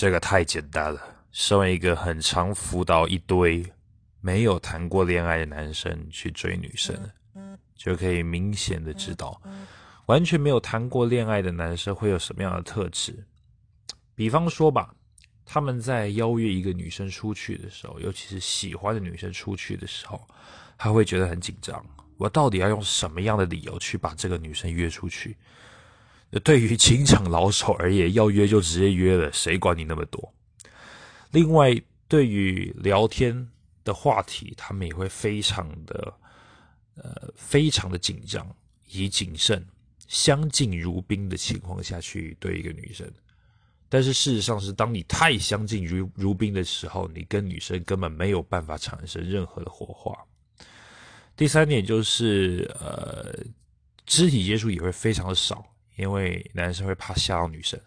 这个太简单了。身为一个很常辅导一堆没有谈过恋爱的男生去追女生，就可以明显的知道，完全没有谈过恋爱的男生会有什么样的特质。比方说吧，他们在邀约一个女生出去的时候，尤其是喜欢的女生出去的时候，他会觉得很紧张。我到底要用什么样的理由去把这个女生约出去？对于情场老手而言，要约就直接约了，谁管你那么多？另外，对于聊天的话题，他们也会非常的呃，非常的紧张，以谨慎、相敬如宾的情况下去对一个女生。但是事实上是，当你太相敬如如宾的时候，你跟女生根本没有办法产生任何的火花。第三点就是，呃，肢体接触也会非常的少，因为男生会怕吓到女生，